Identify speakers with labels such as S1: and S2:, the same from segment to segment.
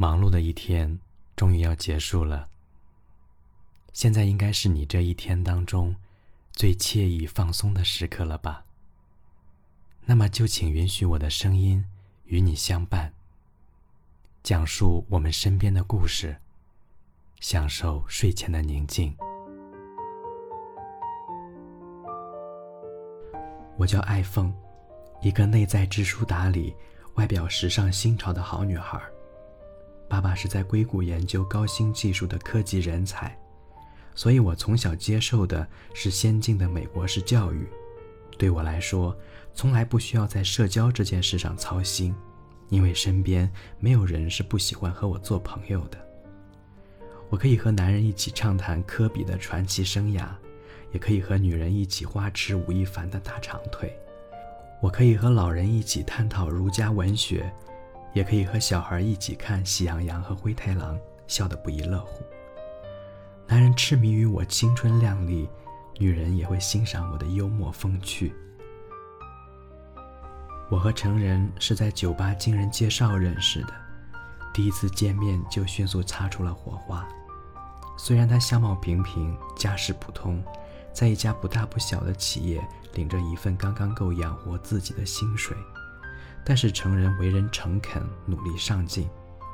S1: 忙碌的一天终于要结束了。现在应该是你这一天当中最惬意放松的时刻了吧？那么就请允许我的声音与你相伴，讲述我们身边的故事，享受睡前的宁静。我叫艾凤，一个内在知书达理、外表时尚新潮的好女孩。爸爸是在硅谷研究高新技术的科技人才，所以我从小接受的是先进的美国式教育。对我来说，从来不需要在社交这件事上操心，因为身边没有人是不喜欢和我做朋友的。我可以和男人一起畅谈科比的传奇生涯，也可以和女人一起花痴吴亦凡的大长腿。我可以和老人一起探讨儒家文学。也可以和小孩一起看《喜羊羊和灰太狼》，笑得不亦乐乎。男人痴迷于我青春靓丽，女人也会欣赏我的幽默风趣。我和成人是在酒吧经人介绍认识的，第一次见面就迅速擦出了火花。虽然他相貌平平，家世普通，在一家不大不小的企业领着一份刚刚够养活自己的薪水。但是成人为人诚恳、努力上进，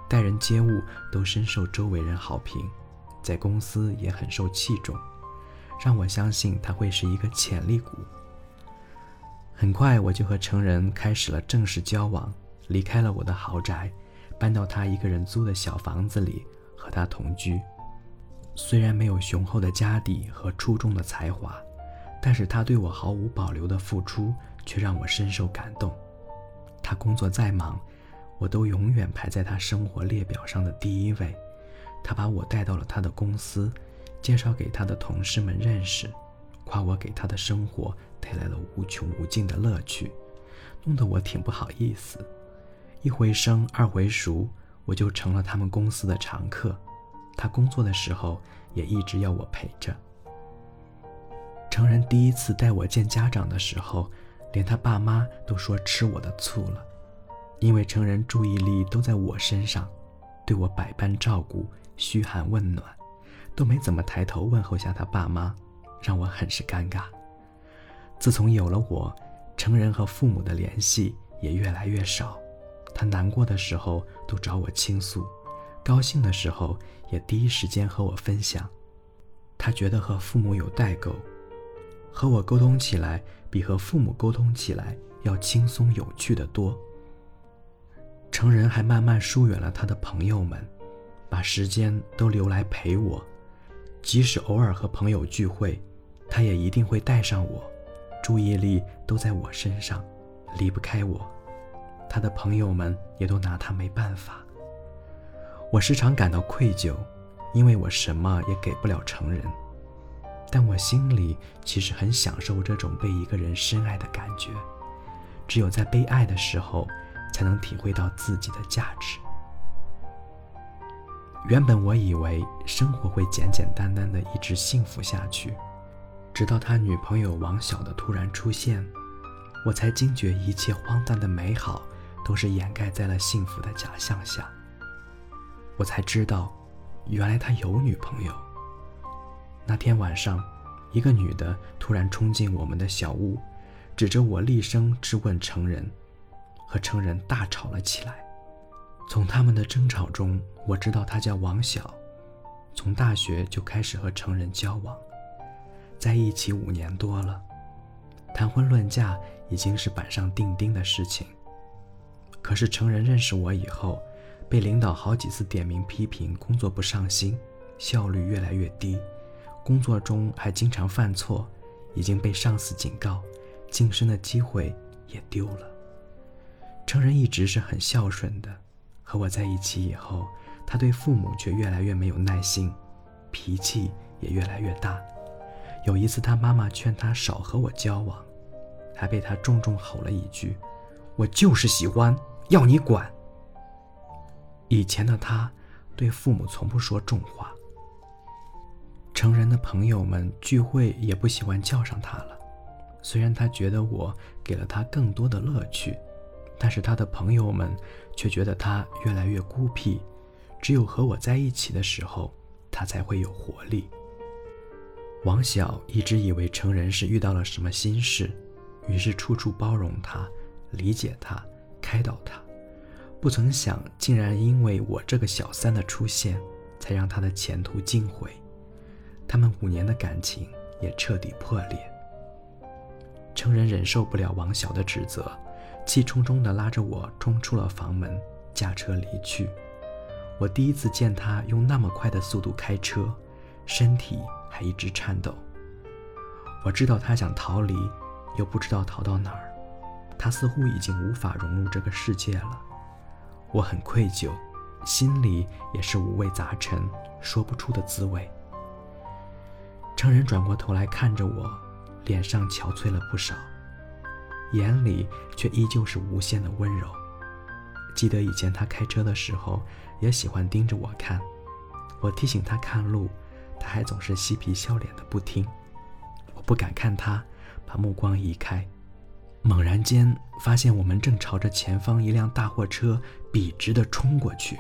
S1: 待人接物都深受周围人好评，在公司也很受器重，让我相信他会是一个潜力股。很快我就和成人开始了正式交往，离开了我的豪宅，搬到他一个人租的小房子里和他同居。虽然没有雄厚的家底和出众的才华，但是他对我毫无保留的付出却让我深受感动。他工作再忙，我都永远排在他生活列表上的第一位。他把我带到了他的公司，介绍给他的同事们认识，夸我给他的生活带来了无穷无尽的乐趣，弄得我挺不好意思。一回生二回熟，我就成了他们公司的常客。他工作的时候也一直要我陪着。成人第一次带我见家长的时候。连他爸妈都说吃我的醋了，因为成人注意力都在我身上，对我百般照顾、嘘寒问暖，都没怎么抬头问候下他爸妈，让我很是尴尬。自从有了我，成人和父母的联系也越来越少。他难过的时候都找我倾诉，高兴的时候也第一时间和我分享。他觉得和父母有代沟。和我沟通起来比和父母沟通起来要轻松有趣的多。成人还慢慢疏远了他的朋友们，把时间都留来陪我，即使偶尔和朋友聚会，他也一定会带上我，注意力都在我身上，离不开我。他的朋友们也都拿他没办法。我时常感到愧疚，因为我什么也给不了成人。但我心里其实很享受这种被一个人深爱的感觉，只有在被爱的时候，才能体会到自己的价值。原本我以为生活会简简单单的一直幸福下去，直到他女朋友王晓的突然出现，我才惊觉一切荒诞的美好都是掩盖在了幸福的假象下。我才知道，原来他有女朋友。那天晚上，一个女的突然冲进我们的小屋，指着我厉声质问成人，和成人大吵了起来。从他们的争吵中，我知道她叫王晓，从大学就开始和成人交往，在一起五年多了，谈婚论嫁已经是板上钉钉的事情。可是成人认识我以后，被领导好几次点名批评工作不上心，效率越来越低。工作中还经常犯错，已经被上司警告，晋升的机会也丢了。成人一直是很孝顺的，和我在一起以后，他对父母却越来越没有耐心，脾气也越来越大。有一次，他妈妈劝他少和我交往，还被他重重吼了一句：“我就是喜欢，要你管。”以前的他，对父母从不说重话。成人的朋友们聚会也不喜欢叫上他了，虽然他觉得我给了他更多的乐趣，但是他的朋友们却觉得他越来越孤僻，只有和我在一起的时候，他才会有活力。王晓一直以为成人是遇到了什么心事，于是处处包容他，理解他，开导他，不曾想竟然因为我这个小三的出现，才让他的前途尽毁，他们五年的感情也彻底破裂。成人忍受不了王晓的指责，气冲冲地拉着我冲出了房门，驾车离去。我第一次见他用那么快的速度开车，身体还一直颤抖。我知道他想逃离，又不知道逃到哪儿。他似乎已经无法融入这个世界了。我很愧疚，心里也是五味杂陈，说不出的滋味。成人转过头来看着我，脸上憔悴了不少，眼里却依旧是无限的温柔。记得以前他开车的时候，也喜欢盯着我看。我提醒他看路，他还总是嬉皮笑脸的不听。我不敢看他，把目光移开。猛然间发现我们正朝着前方一辆大货车笔直的冲过去。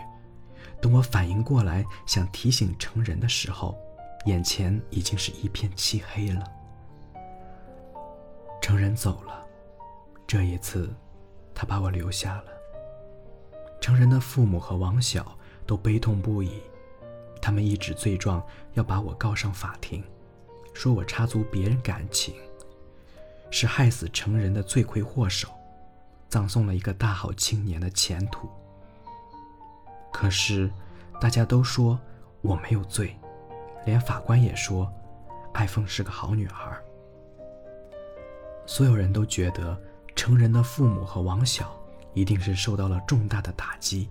S1: 等我反应过来想提醒成人的时候，眼前已经是一片漆黑了。成人走了，这一次，他把我留下了。成人的父母和王晓都悲痛不已，他们一纸罪状要把我告上法庭，说我插足别人感情，是害死成人的罪魁祸首，葬送了一个大好青年的前途。可是，大家都说我没有罪，连法官也说，爱凤是个好女孩。所有人都觉得成人的父母和王晓。一定是受到了重大的打击，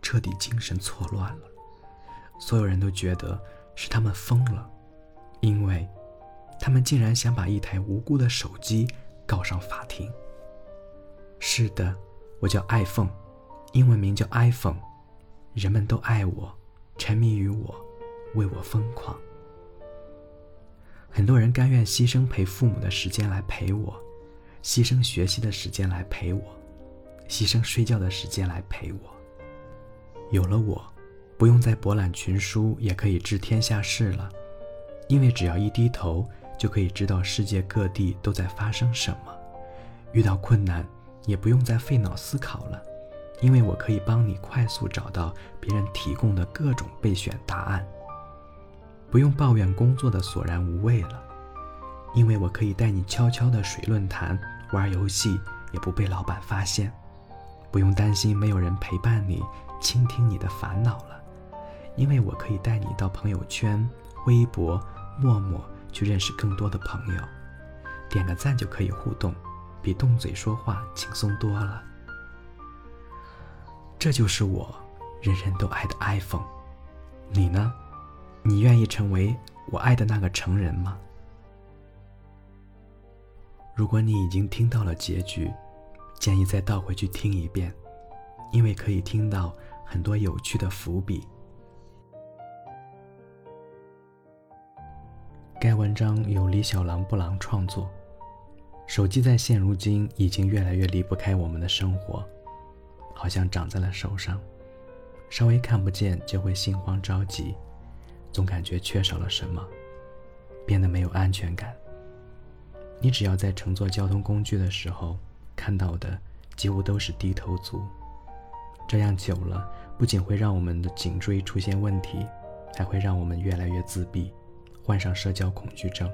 S1: 彻底精神错乱了。所有人都觉得是他们疯了，因为，他们竟然想把一台无辜的手机告上法庭。是的，我叫爱凤，英文名叫 iPhone，人们都爱我，沉迷于我，为我疯狂。很多人甘愿牺牲陪父母的时间来陪我，牺牲学习的时间来陪我。牺牲睡觉的时间来陪我。有了我，不用再博览群书，也可以知天下事了。因为只要一低头，就可以知道世界各地都在发生什么。遇到困难，也不用再费脑思考了，因为我可以帮你快速找到别人提供的各种备选答案。不用抱怨工作的索然无味了，因为我可以带你悄悄的水论坛、玩游戏，也不被老板发现。不用担心没有人陪伴你，倾听你的烦恼了，因为我可以带你到朋友圈、微博、陌陌去认识更多的朋友，点个赞就可以互动，比动嘴说话轻松多了。这就是我，人人都爱的 iPhone。你呢？你愿意成为我爱的那个成人吗？如果你已经听到了结局。建议再倒回去听一遍，因为可以听到很多有趣的伏笔。该文章由李小狼布朗创作。手机在现如今已经越来越离不开我们的生活，好像长在了手上，稍微看不见就会心慌着急，总感觉缺少了什么，变得没有安全感。你只要在乘坐交通工具的时候。看到的几乎都是低头族，这样久了，不仅会让我们的颈椎出现问题，还会让我们越来越自闭，患上社交恐惧症。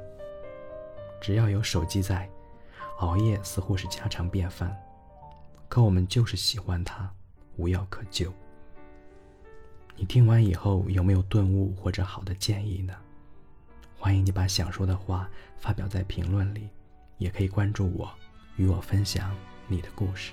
S1: 只要有手机在，熬夜似乎是家常便饭，可我们就是喜欢它，无药可救。你听完以后有没有顿悟或者好的建议呢？欢迎你把想说的话发表在评论里，也可以关注我。与我分享你的故事。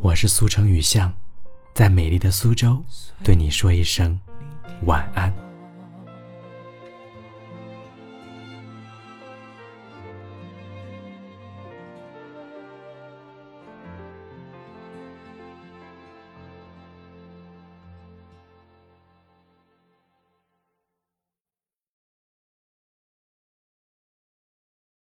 S1: 我是苏城雨巷，在美丽的苏州对你说一声晚安。